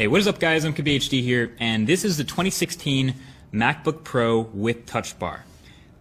Hey, what is up guys? I'm MKBHD here, and this is the 2016 MacBook Pro with Touch Bar.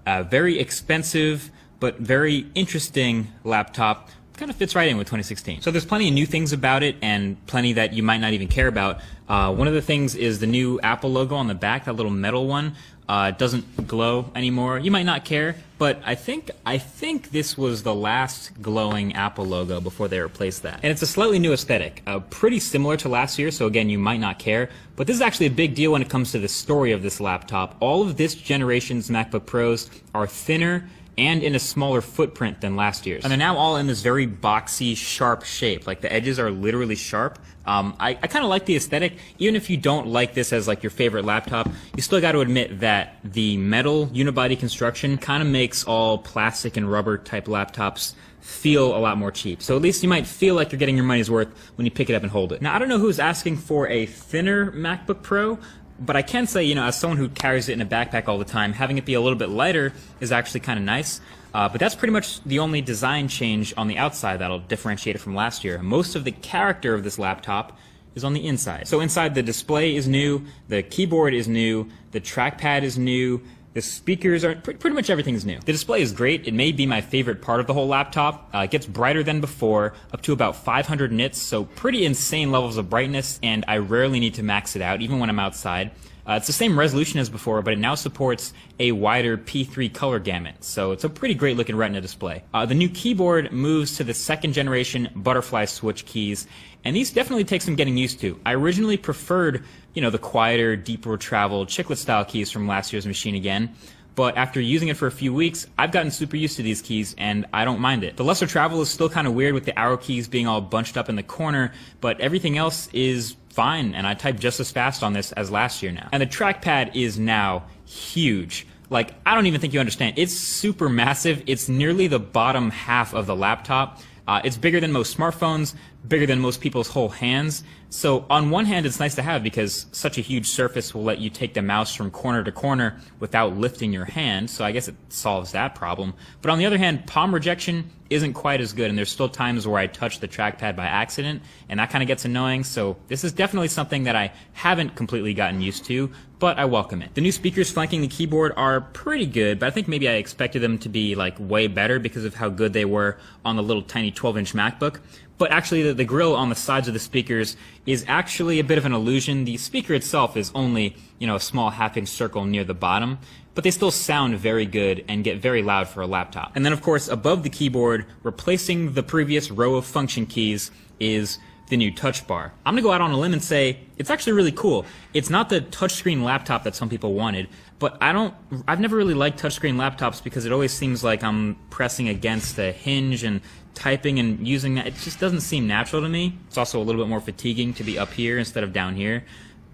A very expensive, but very interesting laptop. Kind of fits right in with 2016. So there's plenty of new things about it, and plenty that you might not even care about. Uh, one of the things is the new Apple logo on the back, that little metal one. Uh, doesn't glow anymore. You might not care, but I think I think this was the last glowing Apple logo before they replaced that. And it's a slightly new aesthetic, uh, pretty similar to last year. So again, you might not care, but this is actually a big deal when it comes to the story of this laptop. All of this generation's MacBook Pros are thinner and in a smaller footprint than last year's. And they're now all in this very boxy, sharp shape. Like the edges are literally sharp. Um, I, I kind of like the aesthetic. Even if you don't like this as like your favorite laptop, you still got to admit that the metal unibody construction kind of makes all plastic and rubber type laptops feel a lot more cheap. So at least you might feel like you're getting your money's worth when you pick it up and hold it. Now, I don't know who's asking for a thinner MacBook Pro, but I can say, you know, as someone who carries it in a backpack all the time, having it be a little bit lighter is actually kind of nice. Uh, but that's pretty much the only design change on the outside that'll differentiate it from last year. Most of the character of this laptop is on the inside. So inside the display is new, the keyboard is new, the trackpad is new, the speakers are pretty much everything is new. The display is great. It may be my favorite part of the whole laptop. Uh, it gets brighter than before, up to about 500 nits, so pretty insane levels of brightness, and I rarely need to max it out, even when I'm outside. Uh, it's the same resolution as before, but it now supports a wider P3 color gamut, so it's a pretty great looking Retina display. Uh, the new keyboard moves to the second generation butterfly switch keys, and these definitely take some getting used to. I originally preferred, you know, the quieter, deeper travel chiclet style keys from last year's machine again, but after using it for a few weeks, I've gotten super used to these keys and I don't mind it. The lesser travel is still kind of weird with the arrow keys being all bunched up in the corner, but everything else is fine, and I type just as fast on this as last year now. And the trackpad is now huge. Like, I don't even think you understand. It's super massive. It's nearly the bottom half of the laptop. Uh, it's bigger than most smartphones, bigger than most people's whole hands. So on one hand, it's nice to have because such a huge surface will let you take the mouse from corner to corner without lifting your hand. So I guess it solves that problem. But on the other hand, palm rejection isn't quite as good, and there's still times where I touch the trackpad by accident, and that kind of gets annoying. So this is definitely something that I haven't completely gotten used to, but I welcome it. The new speakers flanking the keyboard are pretty good, but I think maybe I expected them to be like way better because of how good they were on the little tiny 12-inch MacBook but actually the, the grill on the sides of the speakers is actually a bit of an illusion. The speaker itself is only, you know, a small half-inch circle near the bottom, but they still sound very good and get very loud for a laptop. And then of course, above the keyboard, replacing the previous row of function keys is the new touch bar. I'm gonna go out on a limb and say it's actually really cool. It's not the touchscreen laptop that some people wanted, but I don't, I've never really liked touchscreen laptops because it always seems like I'm pressing against a hinge and typing and using that. It just doesn't seem natural to me. It's also a little bit more fatiguing to be up here instead of down here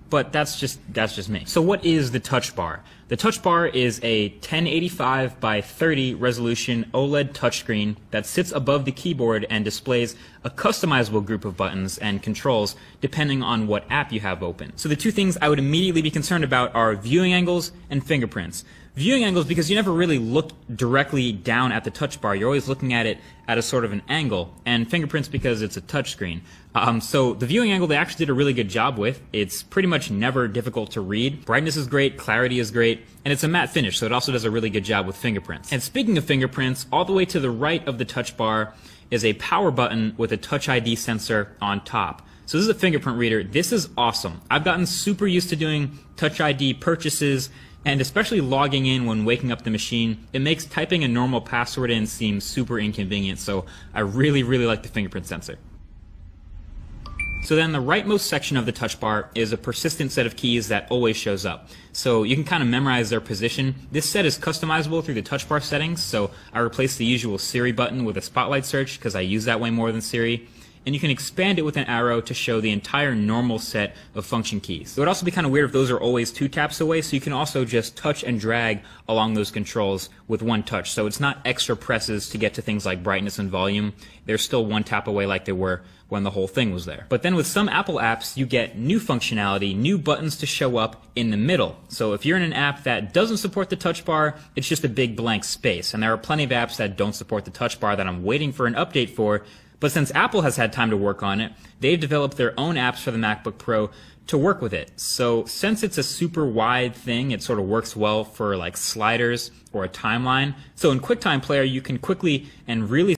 but that's just that's just me. So what is the touch bar? The touch bar is a 1085 by 30 resolution OLED touchscreen that sits above the keyboard and displays a customizable group of buttons and controls depending on what app you have open. So the two things I would immediately be concerned about are viewing angles and fingerprints. Viewing angles because you never really look directly down at the touch bar. You're always looking at it at a sort of an angle. And fingerprints because it's a touchscreen. Um, so the viewing angle they actually did a really good job with. It's pretty much never difficult to read. Brightness is great, clarity is great, and it's a matte finish, so it also does a really good job with fingerprints. And speaking of fingerprints, all the way to the right of the touch bar is a power button with a touch ID sensor on top. So this is a fingerprint reader. This is awesome. I've gotten super used to doing touch ID purchases and especially logging in when waking up the machine, it makes typing a normal password in seem super inconvenient, so I really, really like the fingerprint sensor. So then the rightmost section of the touch bar is a persistent set of keys that always shows up. So you can kind of memorize their position. This set is customizable through the touch bar settings, so I replaced the usual Siri button with a spotlight search because I use that way more than Siri and you can expand it with an arrow to show the entire normal set of function keys. It would also be kind of weird if those are always two taps away, so you can also just touch and drag along those controls with one touch. So it's not extra presses to get to things like brightness and volume. They're still one tap away like they were when the whole thing was there. But then with some Apple apps, you get new functionality, new buttons to show up in the middle. So if you're in an app that doesn't support the touch bar, it's just a big blank space. And there are plenty of apps that don't support the touch bar that I'm waiting for an update for, But since Apple has had time to work on it, they've developed their own apps for the MacBook Pro to work with it. So since it's a super wide thing, it sort of works well for like sliders or a timeline. So in QuickTime Player, you can quickly and really